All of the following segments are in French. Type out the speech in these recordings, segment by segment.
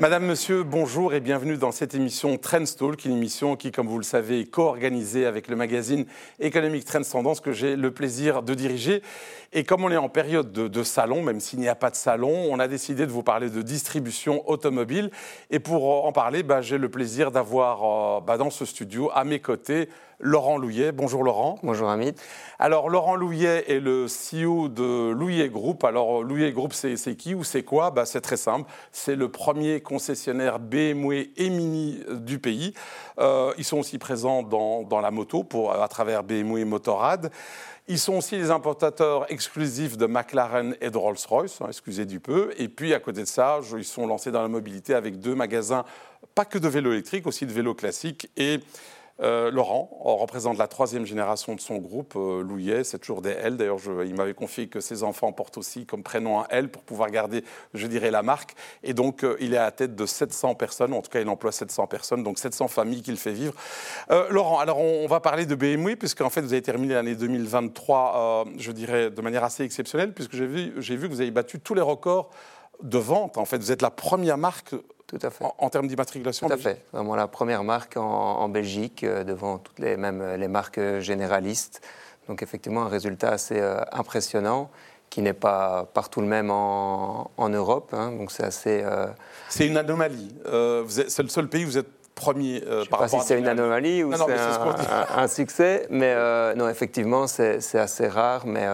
Madame, Monsieur, bonjour et bienvenue dans cette émission Trends est une émission qui, comme vous le savez, est co-organisée avec le magazine économique Trends Tendance que j'ai le plaisir de diriger. Et comme on est en période de, salon, même s'il n'y a pas de salon, on a décidé de vous parler de distribution automobile. Et pour en parler, bah, j'ai le plaisir d'avoir euh, bah, dans ce studio à mes côtés Laurent Louillet. Bonjour Laurent. Bonjour Amit. Alors Laurent Louillet est le CEO de Louillet Group. Alors Louillet Group, c'est qui ou c'est quoi? Bah, C'est très simple. C'est le premier concessionnaire BMW et Mini du pays. Euh, ils sont aussi présents dans, la moto pour, à travers BMW Motorrad. Ils sont aussi les importateurs exclusifs de McLaren et de Rolls-Royce, hein, excusez du peu. Et puis à côté de ça, ils sont lancés dans la mobilité avec deux magasins, pas que de vélos électriques, aussi de vélos classiques et euh, Laurent représente la troisième génération de son groupe, euh, Louillet, c'est toujours des L. D'ailleurs, il m'avait confié que ses enfants portent aussi comme prénom un L pour pouvoir garder, je dirais, la marque. Et donc, euh, il est à la tête de 700 personnes, en tout cas, il emploie 700 personnes, donc 700 familles qu'il fait vivre. Laurent, alors on, va parler de BMW, puisqu'en fait, vous avez terminé l'année 2023, je dirais, de manière assez exceptionnelle, puisque j'ai vu, vu que vous avez battu tous les records de vente. En fait, vous êtes la première marque tout à fait. En, termes d'immatriculation Tout à fait. Vraiment la première marque en, Belgique, euh, devant toutes les, mêmes les marques généralistes. Donc effectivement, un résultat assez euh, impressionnant qui n'est pas partout le même en, Europe. Hein. donc c'est assez. Euh, c'est une anomalie. c'est le seul pays où vous êtes premier Je par sais pas si c'est une anomalie ou c'est un, succès, mais non, effectivement, c'est assez rare, mais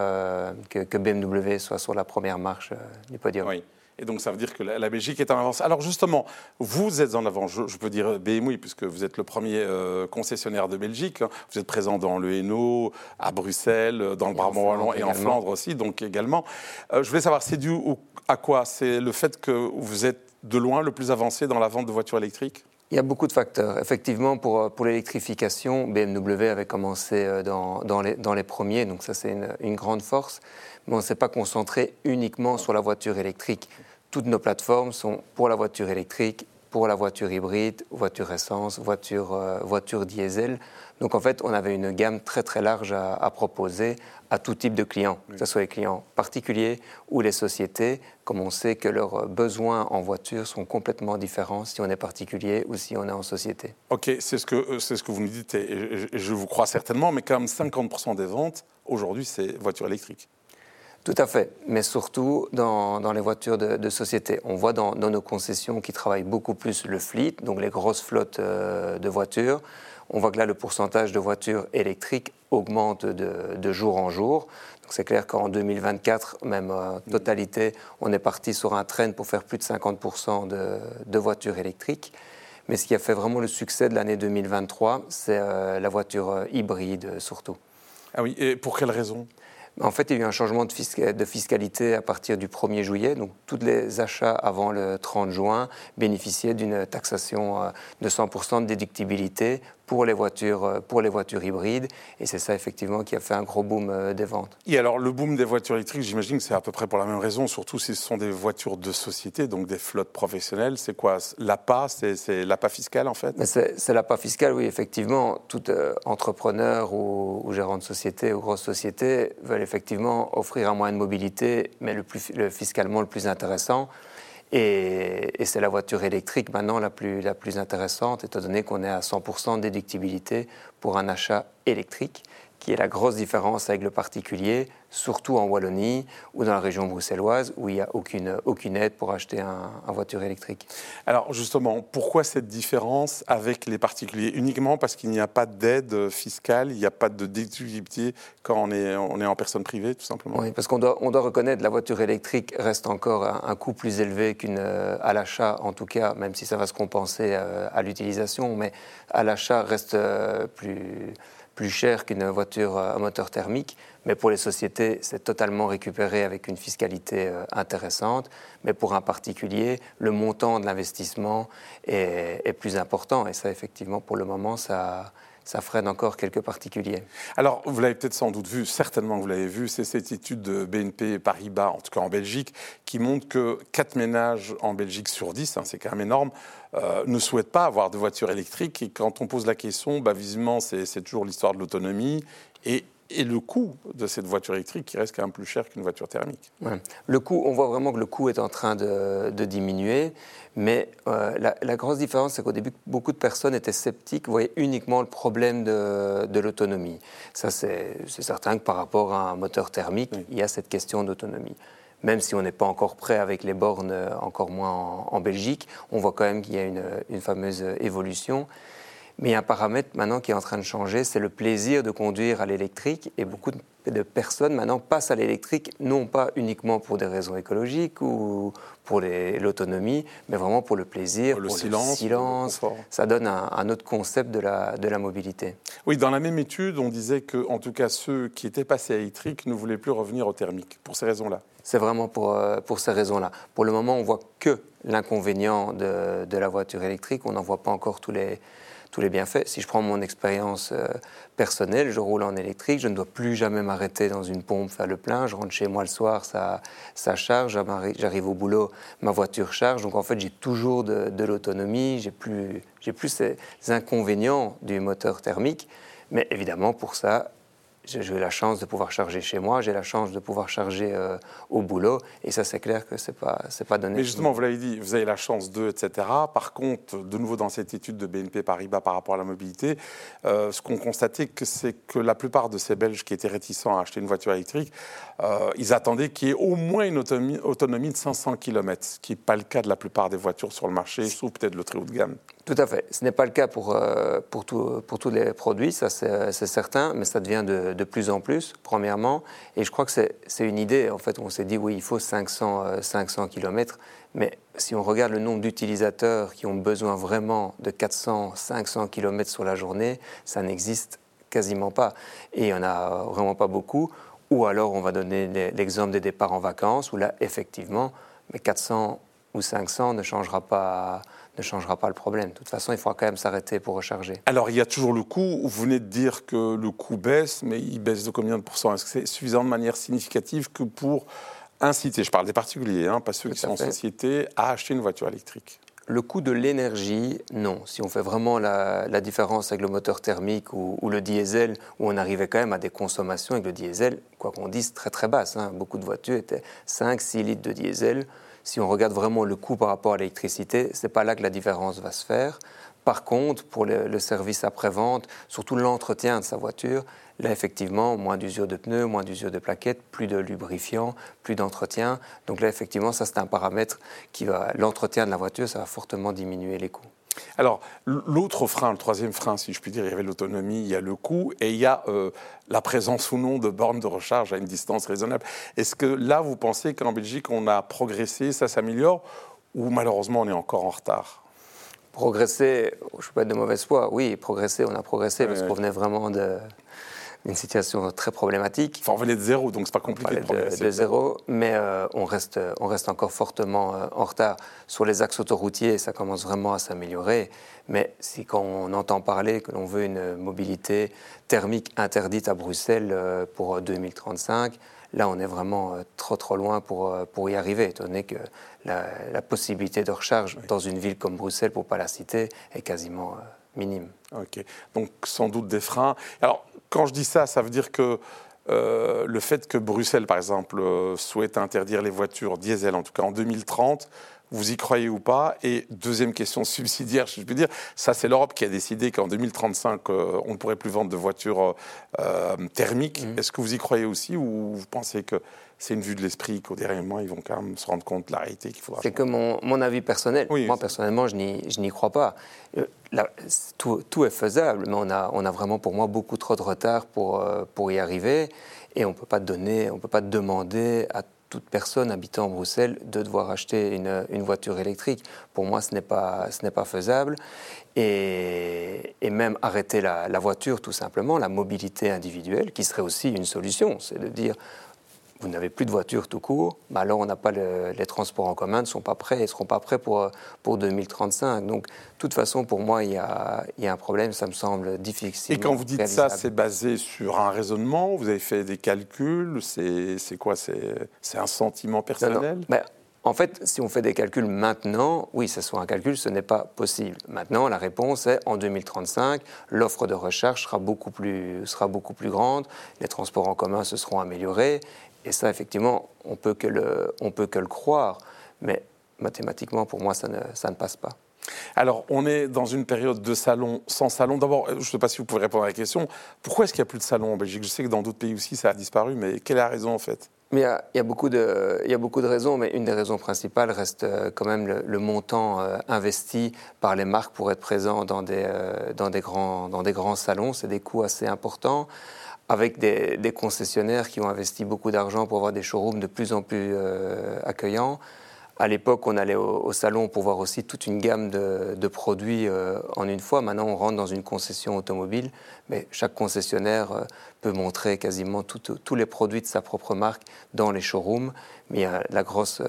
que, que, BMW soit sur la première marche du podium. Oui. Et donc, ça veut dire que la, Belgique est en avance. Alors, justement, vous êtes en avance, je, peux dire BMW, puisque vous êtes le premier euh, concessionnaire de Belgique. Hein. Vous êtes présent dans le Hainaut, à Bruxelles, dans le Brabant Wallon et en Flandre aussi, donc également. Euh, je voulais savoir, c'est dû à quoi? C'est le fait que vous êtes de loin le plus avancé dans la vente de voitures électriques? Il y a beaucoup de facteurs. Effectivement, pour, euh, pour l'électrification, BMW avait commencé dans, dans, les, dans, les, premiers, donc ça c'est une, une, grande force. Mais on ne s'est pas concentré uniquement sur la voiture électrique toutes nos plateformes sont pour la voiture électrique, pour la voiture hybride, voiture essence, voiture, euh, voiture diesel. Donc en fait, on avait une gamme très très large à, proposer à tout type de clients, que ce soit les clients particuliers ou les sociétés, comme on sait que leurs besoins en voiture sont complètement différents si on est particulier ou si on est en société. Ok, c'est ce que, euh, c'est ce que vous nous dites et je vous crois certainement, mais quand même 50% des ventes aujourd'hui, c'est voiture électrique. Tout à fait, mais surtout dans, les voitures de, société. On voit dans, nos concessions qui travaillent beaucoup plus le fleet, donc les grosses flottes euh, de voitures. On voit que là, le pourcentage de voitures électriques augmente de, jour en jour. Donc c'est clair qu'en 2024, même en totalité, on est parti sur un train pour faire plus de 50% de, voitures électriques. Mais ce qui a fait vraiment le succès de l'année 2023, c'est euh, la voiture euh, hybride surtout. Ah oui, et pour quelle raison? En fait, il y a eu un changement de, fiscalité à partir du 1er juillet. Donc, tous les achats avant le 30 juin bénéficiaient d'une taxation euh, de 100% de déductibilité pour les voitures, euh, pour les voitures hybrides. Et c'est ça, effectivement, qui a fait un gros boom euh, des ventes. Et alors, le boom des voitures électriques, j'imagine que c'est à peu près pour la même raison, surtout si ce sont des voitures de société, donc des flottes professionnelles. C'est quoi? L'APA? C'est l'APA fiscal, en fait? C'est l'APA fiscal, oui, effectivement. Tout euh, entrepreneur ou, gérant de société ou grosse société veulent effectivement offrir un moyen de mobilité, mais le, plus, le fiscalement le plus intéressant. Et, c'est la voiture électrique maintenant la plus, intéressante, étant donné qu'on est à 100% de déductibilité pour un achat électrique qui est la grosse différence avec le particulier, surtout en Wallonie ou dans la région bruxelloise où il n'y a aucune, aucune aide pour acheter un, voiture électrique. Alors justement, pourquoi cette différence avec les particuliers? Uniquement parce qu'il n'y a pas d'aide fiscale, il n'y a pas de déductibilité quand on est, on est en personne privée, tout simplement Oui, parce qu'on doit, on doit reconnaître que la voiture électrique reste encore un, coût plus élevé qu'une à l'achat, en tout cas, même si ça va se compenser euh, à l'utilisation, mais à l'achat reste euh, plus plus cher qu'une voiture à moteur thermique, mais pour les sociétés, c'est totalement récupéré avec une fiscalité euh, intéressante. Mais pour un particulier, le montant de l'investissement est, est, plus important. Et ça, effectivement, pour le moment, ça, ça freine encore quelques particuliers. Alors, vous l'avez peut-être sans doute vu, certainement vous l'avez vu, c'est cette étude de BNP Paribas, en tout cas en Belgique, qui montre que 4 ménages en Belgique sur 10, hein, c'est quand même énorme, euh, ne souhaitent pas avoir de voiture électrique. Et quand on pose la question, bah, visiblement, c'est toujours l'histoire de l'autonomie. Et et le coût de cette voiture électrique qui reste quand même plus cher qu'une voiture thermique. Le coût, on voit vraiment que le coût est en train de, diminuer, mais euh, la, grosse différence, c'est qu'au début, beaucoup de personnes étaient sceptiques, voyaient uniquement le problème de, l'autonomie. Ça, c'est certain que par rapport à un moteur thermique, il y a cette question d'autonomie même si on n'est pas encore prêt avec les bornes, euh, encore moins en, Belgique, on voit quand même qu'il y a une, une, fameuse évolution. Mais il y a un paramètre maintenant qui est en train de changer, c'est le plaisir de conduire à l'électrique. Et beaucoup de personnes maintenant passent à l'électrique, non pas uniquement pour des raisons écologiques ou pour l'autonomie, mais vraiment pour le plaisir, le pour silence, le silence. Ça donne un, autre concept de la, de la mobilité. Oui, dans la même étude, on disait que, en tout cas, ceux qui étaient passés à l'électrique ne voulaient plus revenir au thermique, pour ces raisons-là. C'est vraiment pour, euh, pour ces raisons-là. Pour le moment, on voit que l'inconvénient de, de la voiture électrique. On n'en voit pas encore tous les tous les bienfaits. Si je prends mon expérience euh, personnelle, je roule en électrique, je ne dois plus jamais m'arrêter dans une pompe, faire le plein. Je rentre chez moi le soir, ça, charge. J'arrive au boulot, ma voiture charge. Donc en fait, j'ai toujours de, de l'autonomie. J'ai plus, j'ai plus ces inconvénients du moteur thermique. Mais évidemment, pour ça, j'ai la chance de pouvoir charger chez moi, j'ai la chance de pouvoir charger euh, au boulot, et ça c'est clair que c'est pas c'est pas donné. Mais justement, vous l'avez dit, vous avez la chance de, etc. Par contre, de nouveau dans cette étude de BNP Paribas par rapport à la mobilité, euh, ce qu'on constatait, c'est que la plupart de ces Belges qui étaient réticents à acheter une voiture électrique, euh, ils attendaient qu'il y ait au moins une autonomie, autonomie de 500 km, ce qui n'est pas le cas de la plupart des voitures sur le marché, sauf peut-être le très haut de gamme. Tout à fait. Ce n'est pas le cas pour, euh, pour, pour tous les produits, ça c'est certain, mais ça devient de, de, plus en plus, premièrement. Et je crois que c'est une idée, en fait, on s'est dit, oui, il faut 500, 500 km, mais si on regarde le nombre d'utilisateurs qui ont besoin vraiment de 400, 500 km sur la journée, ça n'existe quasiment pas. Et il n'y en a vraiment pas beaucoup. Ou alors, on va donner l'exemple des départs en vacances, où là, effectivement, mais 400 ou 500 ne changera pas ne changera pas le problème. De toute façon, il faudra quand même s'arrêter pour recharger. Alors, il y a toujours le coût. Vous venez de dire que le coût baisse, mais il baisse de combien de pourcents? Est-ce que c'est suffisant de manière significative que pour inciter, je parle des particuliers, hein, pas ceux qui sont en société, à acheter une voiture électrique? Le coût de l'énergie, non. Si on fait vraiment la, différence avec le moteur thermique ou, le diesel, où on arrivait quand même à des consommations avec le diesel, quoi qu'on dise, très très basses. Hein. Beaucoup de voitures étaient 5-6 litres de diesel si on regarde vraiment le coût par rapport à l'électricité, ce n'est pas là que la différence va se faire. Par contre, pour le, service après-vente, surtout l'entretien de sa voiture, là, effectivement, moins d'usure de pneus, moins d'usure de plaquettes, plus de lubrifiant, plus d'entretien. Donc là, effectivement, ça, c'est un paramètre qui va. L'entretien de la voiture, ça va fortement diminuer les coûts. Alors, l'autre frein, le troisième frein, si je puis dire, il y avait l'autonomie, il y a le coût et il y a euh, la présence ou non de bornes de recharge à une distance raisonnable. Est-ce que là, vous pensez qu'en Belgique, on a progressé, ça s'améliore, ou malheureusement, on est encore en retard? Progresser, je ne suis pas de mauvaise foi, oui, progresser, on a progressé parce qu'on venait vraiment de, une situation très problématique. Enfin, on venait de zéro, donc c'est pas compliqué de progresser. De, zéro, mais euh, on, reste, on reste encore fortement euh, en retard. Sur les axes autoroutiers, ça commence vraiment à s'améliorer. Mais si quand on entend parler que l'on veut une mobilité thermique interdite à Bruxelles euh, pour 2035, là on est vraiment trop trop loin pour, pour y arriver, étant donné que la, possibilité de recharge dans une ville comme Bruxelles, pour ne pas la citer, est quasiment minime. Ok, donc sans doute des freins. Alors, quand je dis ça, ça veut dire que euh, le fait que Bruxelles, par exemple, euh, souhaite interdire les voitures diesel, en tout cas en 2030, vous y croyez ou pas? Et deuxième question subsidiaire, je peux dire, ça c'est l'Europe qui a décidé qu'en 2035, euh, on ne pourrait plus vendre de voitures thermiques. Mmh. Est-ce que vous y croyez aussi ou vous pensez que c'est une vue de l'esprit qu'au dernier moment, ils vont quand même se rendre compte de la réalité qu'il faudra. C'est que mon, mon, avis personnel. Moi, personnellement, je n'y crois pas. Euh, tout, tout, est faisable, mais on a, on a vraiment, pour moi, beaucoup trop de retard pour, euh, pour y arriver. Et on ne peut pas donner, on peut pas demander à toute personne habitant en Bruxelles de devoir acheter une, une voiture électrique. Pour moi, ce n'est pas, ce n'est pas faisable. Et, et même arrêter la, la, voiture, tout simplement, la mobilité individuelle, qui serait aussi une solution. C'est de dire, vous n'avez plus de voitures tout court, bah alors on n'a pas les transports en commun ne sont pas prêts, ne seront pas prêts pour, pour 2035. Donc, de toute façon, pour moi, il y a, il y a un problème, ça me semble difficile. Et quand vous dites ça, c'est basé sur un raisonnement Vous avez fait des calculs C'est quoi C'est un sentiment personnel? Ben, En fait, si on fait des calculs maintenant, oui, ce soit un calcul, ce n'est pas possible. Maintenant, la réponse est en 2035, l'offre de recherche sera beaucoup, plus, sera beaucoup grande, les transports en commun se seront améliorés, et ça, effectivement, on peut le, peut que le croire, mais mathématiquement, pour moi, ça ne passe pas. Alors, on est dans une période de salon sans salon. D'abord, je ne sais pas si vous pouvez répondre à la question. Pourquoi est-ce qu'il n'y a plus de salon en Belgique? Je sais que dans d'autres pays aussi, ça a disparu, mais quelle est la raison en fait? Mais il y, a, beaucoup de, y a beaucoup de raisons, mais une des raisons principales reste euh, quand même le, montant euh, investi par les marques pour être présent dans des, euh, dans des, grands, dans des grands salons. C'est des coûts assez importants, avec des, concessionnaires qui ont investi beaucoup d'argent pour avoir des showrooms de plus en plus accueillants. À l'époque, on allait au, salon pour voir aussi toute une gamme de, produits euh, en une fois. Maintenant, on rentre dans une concession automobile, mais chaque concessionnaire euh, peut montrer quasiment tous les produits de sa propre marque dans les showrooms. Mais euh, la grosse,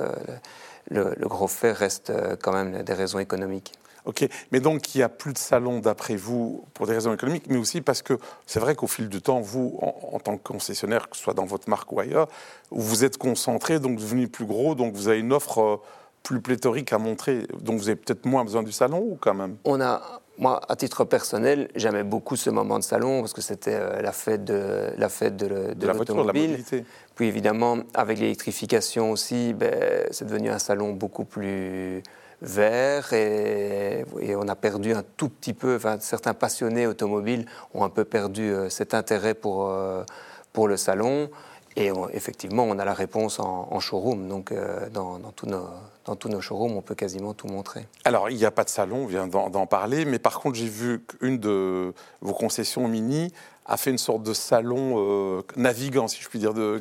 le, gros fait reste quand même des raisons économiques. Ok, mais donc il n'y a plus de salon d'après vous pour des raisons économiques, mais aussi parce que c'est vrai qu'au fil du temps, vous, en, tant que concessionnaire, que ce soit dans votre marque ou ailleurs, vous êtes concentré, donc devenez plus gros, donc vous avez une offre euh, plus pléthorique à montrer, donc vous avez peut-être moins besoin du salon ou quand même? On a, moi, à titre personnel, j'aimais beaucoup ce moment de salon parce que c'était euh, la fête de la fête de, de, l'automobile. Puis évidemment, avec l'électrification aussi, ben, c'est devenu un salon beaucoup plus vert et, on a perdu un tout petit peu, enfin, certains passionnés automobiles ont un peu perdu euh, cet intérêt pour, euh, pour le salon. Et effectivement, on a la réponse en, showroom. Donc, euh, dans, dans, tous nos, dans, tous nos, showrooms, on peut quasiment tout montrer. Alors, il n'y a pas de salon, on vient d'en parler. Mais par contre, j'ai vu qu'une de vos concessions mini a fait une sorte de salon euh, navigant, si je puis dire. De,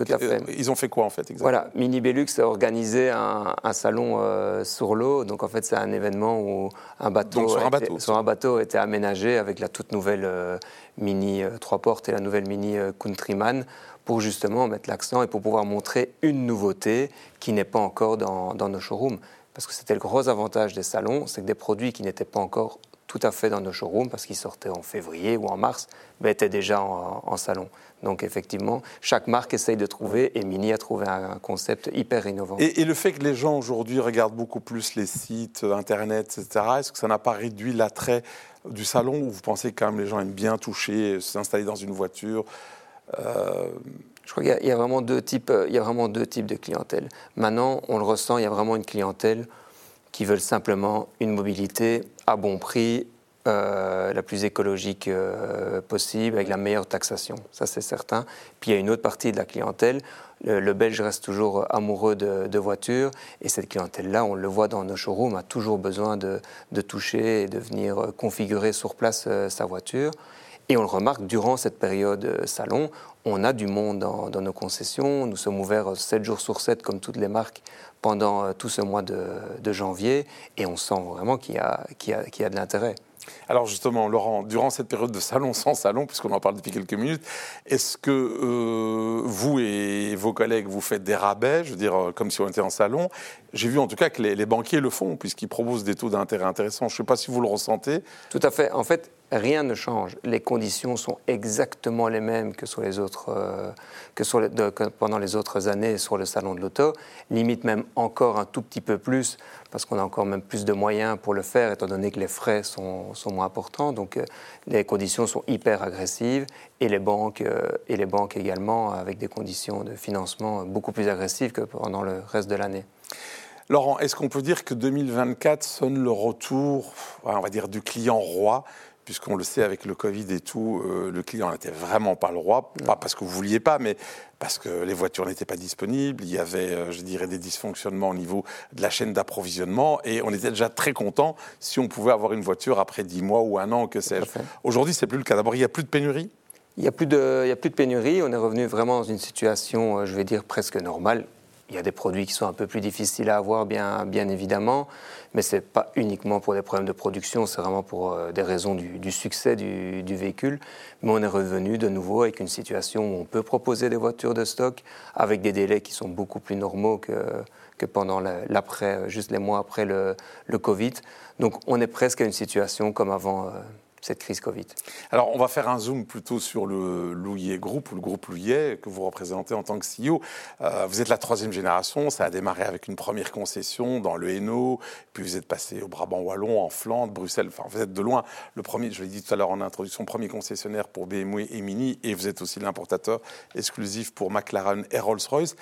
Ils ont fait quoi en fait exactement? Voilà, Mini Belux a organisé un, salon euh, sur l'eau. Donc en fait, c'est un événement où un bateau, sur, un bateau, sur un bateau était aménagé avec la toute nouvelle euh, Mini trois portes et la nouvelle Mini Countryman pour justement mettre l'accent et pour pouvoir montrer une nouveauté qui n'est pas encore dans, nos showrooms. Parce que c'était le gros avantage des salons, c'est que des produits qui n'étaient pas encore tout à fait dans nos showrooms parce qu'ils sortaient en février ou en mars, étaient déjà en, salon. Donc effectivement, chaque marque essaye de trouver et Mini a trouvé un, concept hyper innovant. Et, le fait que les gens aujourd'hui regardent beaucoup plus les sites, Internet, etc., est-ce que ça n'a pas réduit l'attrait du salon ou vous pensez quand même les gens aiment bien toucher, s'installer dans une voiture euh, Je crois qu'il y, a vraiment deux types, il y a vraiment deux types de clientèle. Maintenant, on le ressent, il y a vraiment une clientèle qui veulent simplement une mobilité à bon prix, euh, la plus écologique euh, possible, avec la meilleure taxation. Ça, c'est certain. Puis il y a une autre partie de la clientèle. Le, Belge reste toujours amoureux de, voitures. Et cette clientèle-là, on le voit dans nos showrooms, a toujours besoin de, toucher et de venir configurer sur place euh, sa voiture. Et on le remarque, durant cette période salon, on a du monde dans, dans, nos concessions. Nous sommes ouverts 7 jours sur 7, comme toutes les marques, pendant euh, tout ce mois de, janvier et on sent vraiment qu'il y, y, y a, de l'intérêt. Alors justement, Laurent, durant cette période de salon sans salon, puisqu'on en parle depuis quelques minutes, est-ce que euh, vous et vos collègues, vous faites des rabais, je veux dire, euh, comme si on était en salon? J'ai vu en tout cas que les, les banquiers le font, puisqu'ils proposent des taux d'intérêt intéressants. Je ne sais pas si vous le ressentez. Tout à fait. En fait, rien ne change. Les conditions sont exactement les mêmes que, sur les autres, euh, que, sur pendant les autres années sur le salon de l'auto, limite même encore un tout petit peu plus, parce qu'on a encore même plus de moyens pour le faire, étant donné que les frais sont, sont moins importants. Donc euh, les conditions sont hyper agressives, et les, banques, euh, et les banques également, avec des conditions de financement beaucoup plus agressives que pendant le reste de l'année. Laurent, est-ce qu'on peut dire que 2024 sonne le retour, on va dire, du client roi puisqu'on le sait avec le Covid et tout, euh, le client n'était vraiment pas le roi, pas parce que vous vouliez pas, mais parce que les voitures n'étaient pas disponibles, il y avait, euh, je dirais, des dysfonctionnements au niveau de la chaîne d'approvisionnement, et on était déjà très content si on pouvait avoir une voiture après 10 mois ou un an, que sais-je. Aujourd'hui, c'est plus le cas. D'abord, il n'y a plus de pénurie? Il n'y a, plus de, a plus de pénurie, on est revenu vraiment dans une situation, euh, je vais dire, presque normale. Il y a des produits qui sont un peu plus difficiles à avoir, bien, évidemment, mais ce n'est pas uniquement pour des problèmes de production, c'est vraiment pour euh, des raisons du, succès du, véhicule. Mais on est revenu de nouveau avec une situation où on peut proposer des voitures de stock avec des délais qui sont beaucoup plus normaux que, pendant l'après, juste les mois après le, le, Covid. Donc on est presque à une situation comme avant. Cette crise Covid. Alors, on va faire un zoom plutôt sur le Louillet Group, ou le groupe Louillet, que vous représentez en tant que CEO. Euh, vous êtes la troisième génération, ça a démarré avec une première concession dans le Hainaut, puis vous êtes passé au Brabant Wallon, en Flandre, Bruxelles, enfin, vous êtes de loin le premier, je l'ai dit tout à l'heure en introduction, premier concessionnaire pour BMW et Mini, et vous êtes aussi l'importateur exclusif pour McLaren et Rolls-Royce.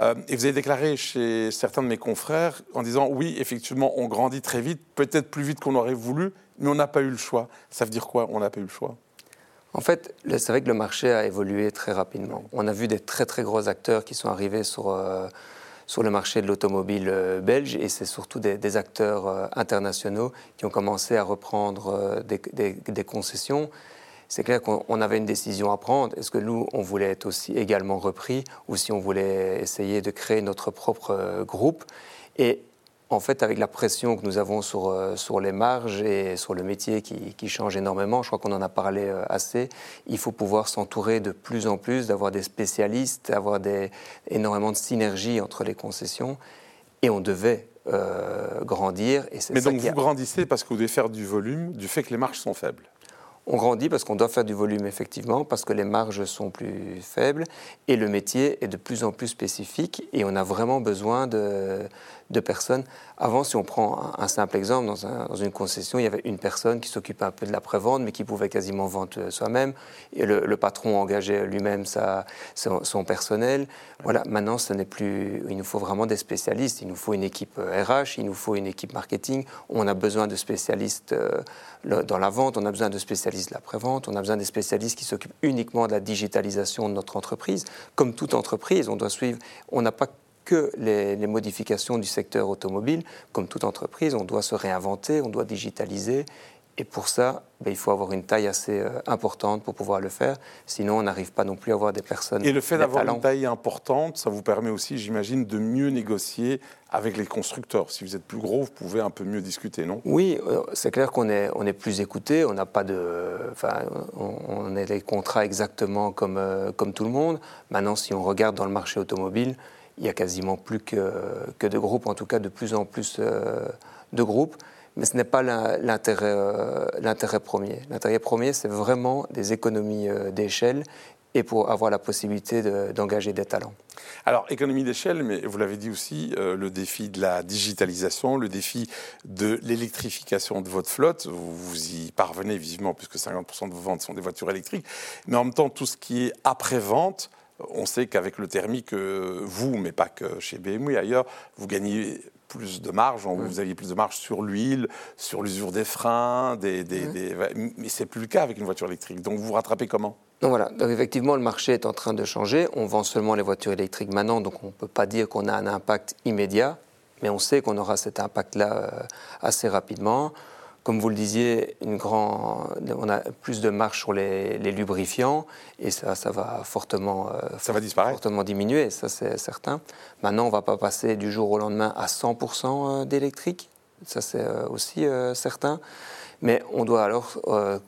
Euh, et vous avez déclaré chez certains de mes confrères en disant, oui, effectivement, on grandit très vite, peut-être plus vite qu'on aurait voulu, mais on n'a pas eu le choix. Ça veut dire quoi On n'a pas eu le choix? En fait, c'est vrai que le marché a évolué très rapidement. On a vu des très très gros acteurs qui sont arrivés sur, euh, sur le marché de l'automobile euh, belge et c'est surtout des, acteurs euh, internationaux qui ont commencé à reprendre des, concessions. C'est clair qu'on avait une décision à prendre. Est-ce que nous, on voulait être aussi également repris ou si on voulait essayer de créer notre propre groupe? En fait, avec la pression que nous avons sur, euh, sur les marges et sur le métier qui, qui change énormément, je crois qu'on en a parlé euh, assez, il faut pouvoir s'entourer de plus en plus, d'avoir des spécialistes, d'avoir énormément de synergie entre les concessions. Et on devait euh, grandir. Et Mais donc vous grandissez parce que vous devez faire du volume, du fait que les marges sont faibles on grandit parce qu'on doit faire du volume effectivement, parce que les marges sont plus faibles et le métier est de plus en plus spécifique et on a vraiment besoin de, de personnes. Avant, si on prend un, simple exemple, dans, une concession, il y avait une personne qui s'occupait un peu de la prévente, mais qui pouvait quasiment vendre soi-même. Et le, patron engageait lui-même son, personnel. Voilà, maintenant, ce n'est plus. Il nous faut vraiment des spécialistes. Il nous faut une équipe RH, euh, il nous faut une équipe marketing. On a besoin de spécialistes euh, dans la vente, on a besoin de spécialistes de la prévente, on a besoin des spécialistes qui s'occupent uniquement de la digitalisation de notre entreprise. Comme toute entreprise, on doit suivre. On n'a pas que les, modifications du secteur automobile. Comme toute entreprise, on doit se réinventer, on doit digitaliser. Et pour ça, ben, il faut avoir une taille assez euh, importante pour pouvoir le faire. Sinon, on n'arrive pas non plus à avoir des personnes. Et le fait d'avoir une taille importante, ça vous permet aussi, j'imagine, de mieux négocier avec les constructeurs. Si vous êtes plus gros, vous pouvez un peu mieux discuter, non? Oui, euh, c'est clair qu'on est, on est plus écouté. On n'a pas de. Enfin, on, a des contrats exactement comme, euh, comme tout le monde. Maintenant, si on regarde dans le marché automobile, il y a quasiment plus que, que de groupes, en tout cas de plus en plus euh, de groupes. Mais ce n'est pas l'intérêt euh, premier. L'intérêt premier, c'est vraiment des économies euh, d'échelle et pour avoir la possibilité d'engager des talents. Alors, économie d'échelle, mais vous l'avez dit aussi, le défi de la digitalisation, le défi de l'électrification de votre flotte, vous, vous, y parvenez visiblement puisque 50% de vos ventes sont des voitures électriques, mais en même temps, tout ce qui est après-vente, on sait qu'avec le thermique, euh, vous, mais pas que chez BMW ailleurs, vous gagnez plus de marge, vous aviez plus de marge sur l'huile, sur l'usure des freins, des, des, mmh. des mais c'est plus le cas avec une voiture électrique. Donc vous vous rattrapez comment? Donc voilà, donc effectivement le marché est en train de changer. On vend seulement les voitures électriques maintenant, donc on ne peut pas dire qu'on a un impact immédiat, mais on sait qu'on aura cet impact-là euh, assez rapidement. Comme vous le disiez, une grand, on a plus de marge sur les, lubrifiants et ça, ça va fortement, euh, ça va disparaître. fortement diminuer, ça c'est certain. Maintenant, on ne va pas passer du jour au lendemain à 100% euh, d'électrique, ça c'est euh, aussi certain. Mais on doit alors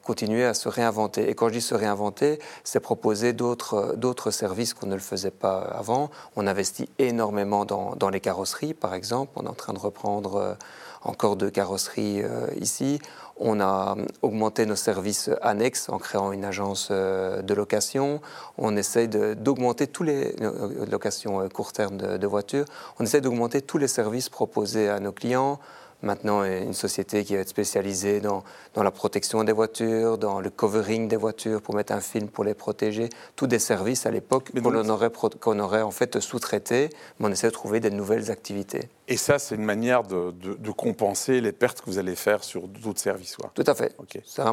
continuer à se réinventer. Et quand je dis se réinventer, c'est proposer d'autres services qu'on ne le faisait pas avant. On investit énormément dans, dans, les carrosseries, par exemple. On est en train de reprendre encore de carrosserie euh, ici. On a augmenté nos services annexes en créant une agence euh, de location. On essaye d'augmenter tous les euh, locations court terme de voitures. On essaie d'augmenter tous les services proposés à nos clients maintenant une société qui va être spécialisée dans, dans, la protection des voitures, dans le covering des voitures pour mettre un film pour les protéger, tous des services à l'époque qu'on aurait, qu'on aurait en fait sous-traités, mais on essaie de trouver des nouvelles activités. Et ça, c'est une manière de, de, compenser les pertes que vous allez faire sur d'autres services Tout à fait. Ça va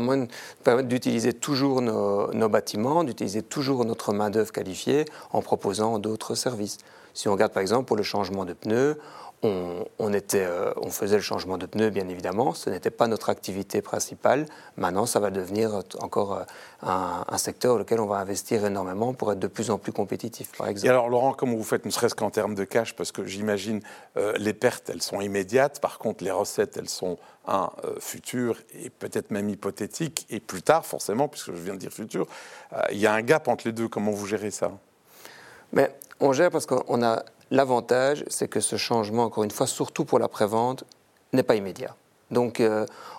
permettre d'utiliser toujours nos, nos bâtiments, d'utiliser toujours notre main-d'œuvre qualifiée en proposant d'autres services. Si on regarde par exemple pour le changement de pneus, on, était, euh, on, faisait le changement de pneus, bien évidemment. Ce n'était pas notre activité principale. Maintenant, ça va devenir encore euh, un, secteur dans lequel on va investir énormément pour être de plus en plus compétitif, par exemple. Et alors, Laurent, comment vous faites, ne serait-ce qu'en termes de cash Parce que j'imagine euh, les pertes, elles sont immédiates. Par contre, les recettes, elles sont un futur et peut-être même hypothétique. Et plus tard, forcément, puisque je viens de dire futur, il y a un gap entre les deux. Comment vous gérez ça? Mais on gère parce qu'on a L'avantage, c'est que ce changement, encore une fois, surtout pour la prévente, n'est pas immédiat. Donc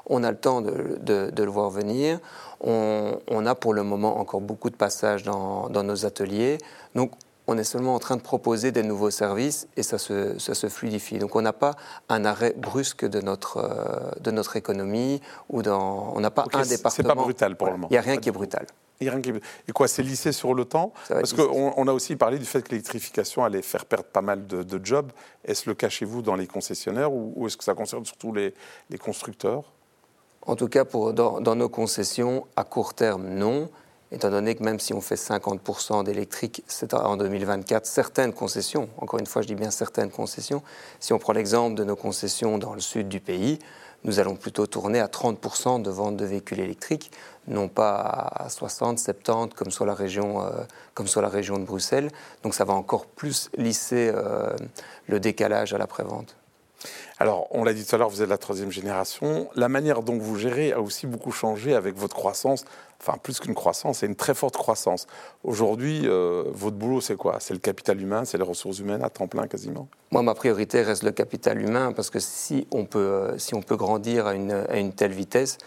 on a le temps de, le voir venir. On, a pour le moment encore beaucoup de passages dans, dans nos ateliers. Donc on est seulement en train de proposer des nouveaux services et ça se, ça se fluidifie. Donc on n'a pas un arrêt brusque de notre, euh, de notre économie ou dans, on n'a pas un département. C'est pas brutal pour le moment. Il n'y a rien qui est brutal. Et quoi, c'est lissé sur le temps Parce qu'on on a aussi parlé du fait que l'électrification allait faire perdre pas mal de, jobs. Est-ce le cas chez vous dans les concessionnaires ou, est-ce que ça concerne surtout les, les constructeurs? En tout cas, pour, dans, dans, nos concessions, à court terme, non étant donné que même si on fait 50% d'électrique en 2024, certaines concessions, encore une fois je dis bien certaines concessions, si on prend l'exemple de nos concessions dans le sud du pays, nous allons plutôt tourner à 30% de vente de véhicules électriques, non pas à 60, 70 comme la région, euh, la région de Bruxelles. Donc ça va encore plus lisser euh, le décalage à l'après-vente. Alors, on l'a dit tout à l'heure, vous êtes la troisième génération. La manière dont vous gérez a aussi beaucoup changé avec votre croissance. Enfin, plus qu'une croissance, c'est une très forte croissance. Aujourd'hui, euh, votre boulot, c'est quoi? C'est le capital humain, c'est les ressources humaines à temps plein quasiment? Moi, ma priorité reste le capital humain parce que si on peut, euh, si on peut grandir à une, telle vitesse,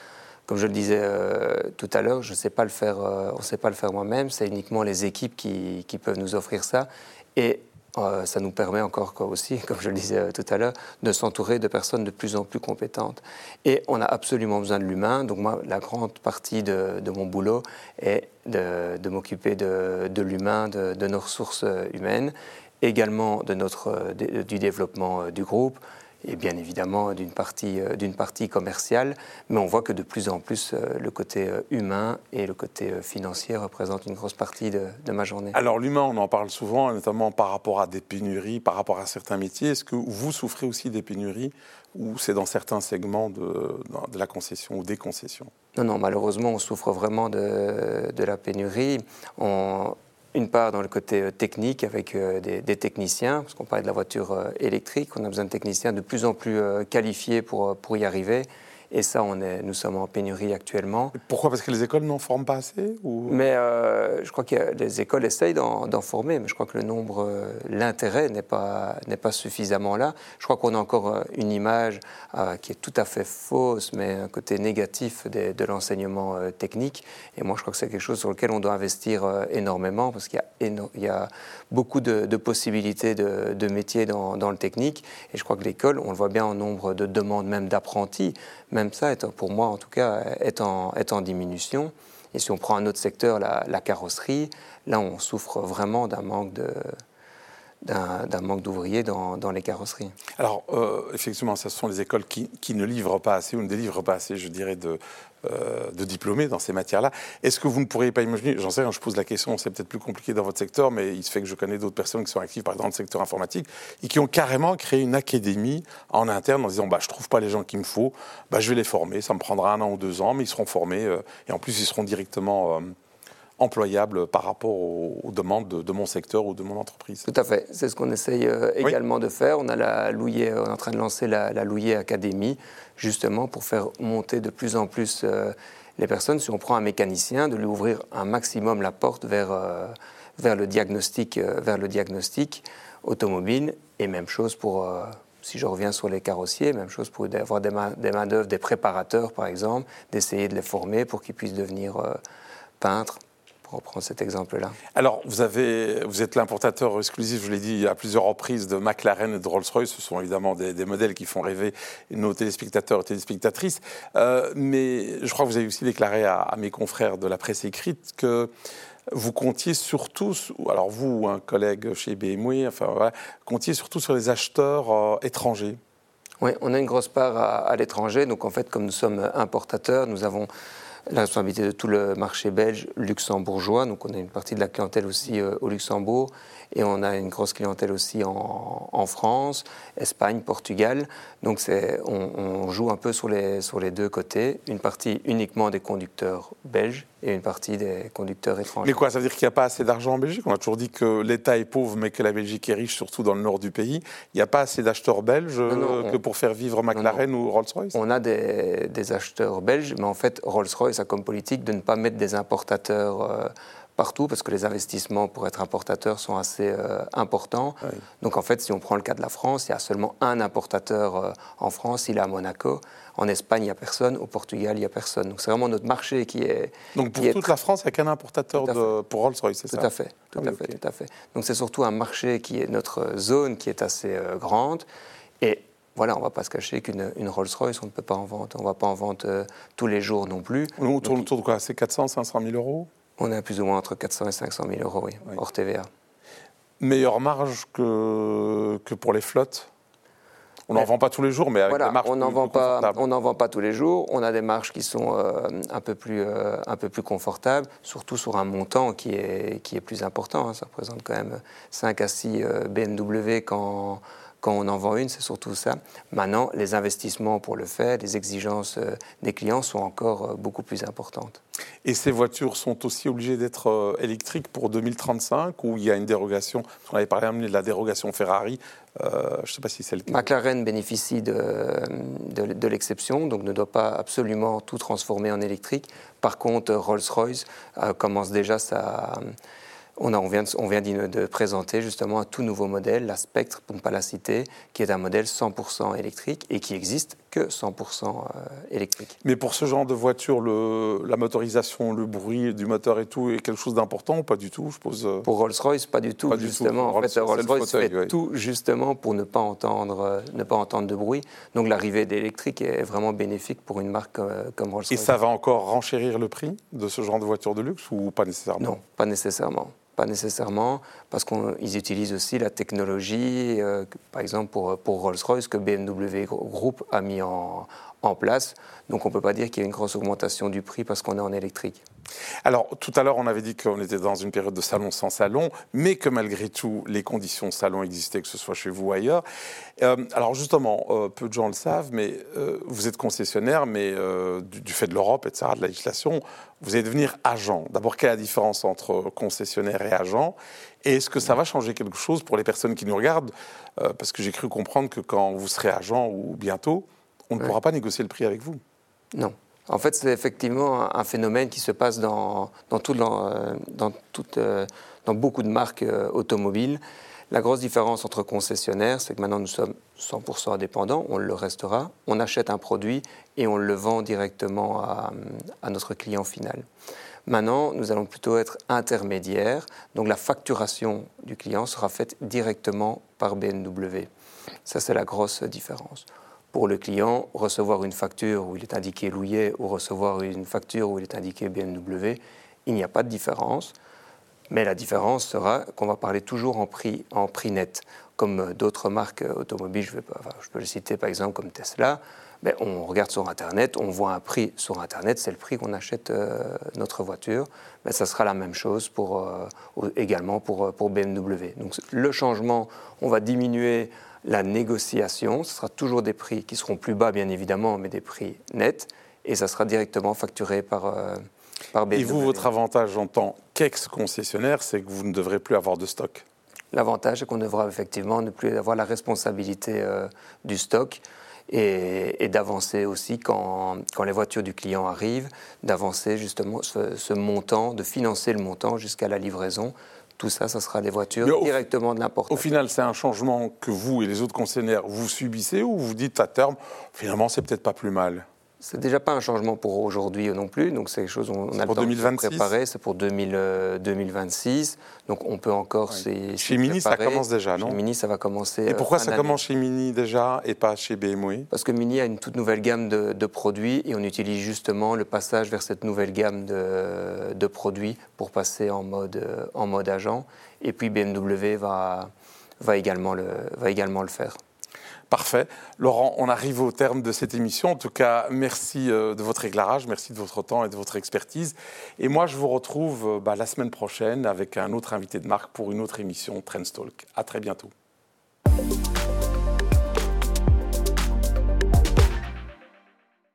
comme je le disais euh, tout à l'heure, je sais pas le faire, on ne sait pas le faire moi-même. C'est uniquement les équipes qui, qui, peuvent nous offrir ça. Et euh, ça nous permet encore aussi, comme je le disais euh, tout à l'heure, de s'entourer de personnes de plus en plus compétentes. Et on a absolument besoin de l'humain. Donc moi, la grande partie de, mon boulot est de, m'occuper de, l'humain, de, nos ressources humaines, également de notre, du développement euh, du groupe, et bien évidemment d'une partie, euh, d'une partie commerciale, mais on voit que de plus en plus euh, le côté euh, humain et le côté financier représentent une grosse partie de, ma journée. Alors l'humain, on en parle souvent, notamment par rapport à des pénuries, par rapport à certains métiers. Est-ce que vous souffrez aussi des pénuries ou c'est dans certains segments de, de, la concession ou des concessions? Non, non, malheureusement, on souffre vraiment de, de la pénurie. On, une part dans le côté euh, technique avec euh, des, techniciens, parce qu'on parlait de la voiture euh, électrique, on a besoin de techniciens de plus en plus qualifiés pour, pour y arriver. Et ça, on est, nous sommes en pénurie actuellement. Pourquoi? Parce que les écoles n'en forment pas assez ou... Mais euh, je crois que les écoles essayent d'en former, mais je crois que le nombre, euh, l'intérêt n'est pas, suffisamment là. Je crois qu'on a encore euh, une image qui est tout à fait fausse, mais un côté négatif de, de l'enseignement technique. Et moi, je crois que c'est quelque chose sur lequel on doit investir énormément, parce qu'il y a, il y a beaucoup de, de possibilités de, de métiers dans, dans, le technique. Et je crois que l'école, on le voit bien en nombre de demandes, même d'apprentis même ça, pour moi en tout cas, est en, diminution. Et si on prend un autre secteur, la, carrosserie, là on souffre vraiment d'un manque d'ouvriers dans, les carrosseries. Alors, euh, effectivement, ce sont les écoles qui, ne livrent pas assez ou ne délivrent pas assez, je dirais, de, de diplômés dans ces matières-là. Est-ce que vous ne pourriez pas imaginer, j'en sais rien, je pose la question, c'est peut-être plus compliqué dans votre secteur, mais il se fait que je connais d'autres personnes qui sont actives, par exemple, dans le secteur informatique, et qui ont carrément créé une académie en interne en disant bah, je trouve pas les gens qu'il me faut, bah, je vais les former, ça me prendra un an ou deux ans, mais ils seront formés, euh, et en plus, ils seront directement. Euh, employables par rapport aux, demandes de, mon secteur ou de mon entreprise. Tout à fait, c'est ce qu'on essaye également de faire. On a la Louillet, on est en train de lancer la, la Louillet Académie, justement pour faire monter de plus en plus euh, les personnes. Si on prend un mécanicien, de lui ouvrir un maximum la porte vers, euh, vers, le, diagnostic, euh, vers le diagnostic automobile. Et même chose pour, si je reviens sur les carrossiers, même chose pour avoir des, des main-d'œuvre, des préparateurs par exemple, d'essayer de les former pour qu'ils puissent devenir peintres, reprendre cet exemple-là. Alors, vous, avez, vous êtes l'importateur exclusif, je l'ai dit à plusieurs reprises, de McLaren et de Rolls-Royce. Ce sont évidemment des, modèles qui font rêver nos téléspectateurs et téléspectatrices. Euh, mais je crois que vous avez aussi déclaré à, mes confrères de la presse écrite que vous comptiez surtout, alors vous, un collègue chez BMW, enfin voilà, comptiez surtout sur les acheteurs euh, étrangers. Oui, on a une grosse part à, à l'étranger. Donc en fait, comme nous sommes importateurs, nous avons la responsabilité de tout le marché belge luxembourgeois. Donc on a une partie de la clientèle aussi euh, au Luxembourg et on a une grosse clientèle aussi en, France, Espagne, Portugal. Donc on, on, joue un peu sur les, sur les deux côtés. Une partie uniquement des conducteurs belges et une partie des conducteurs étrangers. Mais quoi, ça veut dire qu'il n'y a pas assez d'argent en Belgique? On a toujours dit que l'État est pauvre, mais que la Belgique est riche, surtout dans le nord du pays. Il n'y a pas assez d'acheteurs belges euh, que pour faire vivre McLaren ou Rolls-Royce? On a des, acheteurs belges, mais en fait, Rolls-Royce a comme politique de ne pas mettre des importateurs. Euh, partout parce que les investissements pour être importateur sont assez importants. Donc en fait, si on prend le cas de la France, il y a seulement un importateur en France, il est à Monaco. En Espagne, il n'y a personne. Au Portugal, il n'y a personne. Donc c'est vraiment notre marché qui est. Donc pour toute la France, il n'y a qu'un importateur de, pour Rolls-Royce, c'est ça Tout à fait, tout à fait, tout à fait. Donc c'est surtout un marché qui est notre zone qui est assez euh, grande. Et voilà, on ne va pas se cacher qu'une Rolls-Royce, on ne peut pas en vendre. On ne va pas en vendre euh, tous les jours non plus. On tourne autour de quoi? C'est 400, 500 000 euros? On est à plus ou moins entre 400 et 500 000 euros, oui, hors TVA. Meilleure marge que, que pour les flottes? On n'en vend pas tous les jours, mais avec des marges on n'en vend pas, On n'en vend pas tous les jours. On a des marges qui sont euh, un, peu plus, euh, un peu plus confortables, surtout sur un montant qui est, qui est plus important. Hein. Ça représente quand même 5 à 6 euh, BMW quand quand on en vend une, c'est surtout ça. Maintenant, les investissements pour le faire, les exigences euh, des clients sont encore euh, beaucoup plus importantes. Et ces voitures sont aussi obligées d'être euh, électriques pour 2035 ou il y a une dérogation? On avait parlé de la dérogation Ferrari. je ne sais pas si c'est le cas. McLaren bénéficie de, de, l'exception, donc ne doit pas absolument tout transformer en électrique. Par contre, Rolls-Royce commence déjà sa on, vient, de, présenter justement un tout nouveau modèle, la Spectre, pour ne qui est un modèle 100% électrique et qui existe que 100% euh, électrique. Mais pour ce genre de voiture, la motorisation, le bruit du moteur et tout est quelque chose d'important ou pas du tout je pose... Euh? Pour Rolls-Royce, pas du tout. justement, en fait, Rolls-Royce fait tout justement pour ne pas entendre, euh, ne pas entendre de bruit. Donc l'arrivée d'électrique est vraiment bénéfique pour une marque comme Rolls-Royce. Et ça va encore renchérir le prix de ce genre de voiture de luxe ou pas nécessairement? Non, pas nécessairement. Pas nécessairement, parce qu'ils utilisent aussi la technologie, euh, par exemple pour, pour Rolls-Royce, que BMW Group a mis en, en place. Donc on ne peut pas dire qu'il y a une grosse augmentation du prix parce qu'on est en électrique. Alors tout à l'heure, on avait dit qu'on était dans une période de salon sans salon, mais que malgré tout, les conditions salon existaient, que ce soit chez vous ou ailleurs. Euh, alors justement, euh, peu de gens le savent, mais euh, vous êtes concessionnaire, mais du, fait de l'Europe, etc., de la législation, vous allez devenir agent. D'abord, quelle est la différence entre concessionnaire et agent? Et est-ce que ça va changer quelque chose pour les personnes qui nous regardent? Parce que j'ai cru comprendre que quand vous serez agent ou bientôt, on ne pourra pas négocier le prix avec vous. Non. En fait, c'est effectivement un phénomène qui se passe dans, dans, tout, dans, dans, euh, dans beaucoup de marques euh, automobiles. La grosse différence entre concessionnaires, c'est que maintenant nous sommes 100% indépendants, on le restera, on achète un produit et on le vend directement à, à notre client final. Maintenant, nous allons plutôt être intermédiaires, donc la facturation du client sera faite directement par BMW. Ça, c'est la grosse différence pour le client, recevoir une facture où il est indiqué Louillet ou recevoir une facture où il est indiqué BMW, il n'y a pas de différence. Mais la différence sera qu'on va parler toujours en prix, en prix net. Comme d'autres marques automobiles, je, je, peux le citer par exemple comme Tesla, mais on regarde sur Internet, on voit un prix sur Internet, c'est le prix qu'on achète euh, notre voiture. Mais ça sera la même chose pour, euh, également pour, pour BMW. Donc le changement, on va diminuer la négociation, ce sera toujours des prix qui seront plus bas, bien évidemment, mais des prix nets, et ça sera directement facturé par, euh, par BMW. Et vous, votre avantage en tant qu'ex-concessionnaire, c'est que vous ne devrez plus avoir de stock L'avantage, c'est qu'on devra effectivement ne plus avoir la responsabilité euh, du stock et, d'avancer aussi quand, quand, les voitures du client arrivent, d'avancer justement ce, montant, de financer le montant jusqu'à la livraison tout ça, ça sera des voitures directement de l'importation. Au final, c'est un changement que vous et les autres concessionnaires, vous subissez ou vous dites à terme, finalement, c'est peut-être pas plus mal? C'est déjà pas un changement pour aujourd'hui non plus, donc c'est quelque chose on a le temps 2026. de préparer. C'est pour 2000, 2026, euh, donc on peut encore. Chez Mini, ça commence déjà, non Chez Mini, ça va commencer. Et pourquoi ça commence chez Mini déjà et pas chez BMW Parce que Mini a une toute nouvelle gamme de, produits et on utilise justement le passage vers cette nouvelle gamme de, de produits pour passer en mode, en mode agent. Et puis BMW va, va, également, le, va également le faire. Parfait. Laurent, on arrive au terme de cette émission. En tout cas, merci euh, de votre éclairage, merci de votre temps et de votre expertise. Et moi, je vous retrouve euh, bah, la semaine prochaine avec un autre invité de marque pour une autre émission Trendstalk. À très bientôt.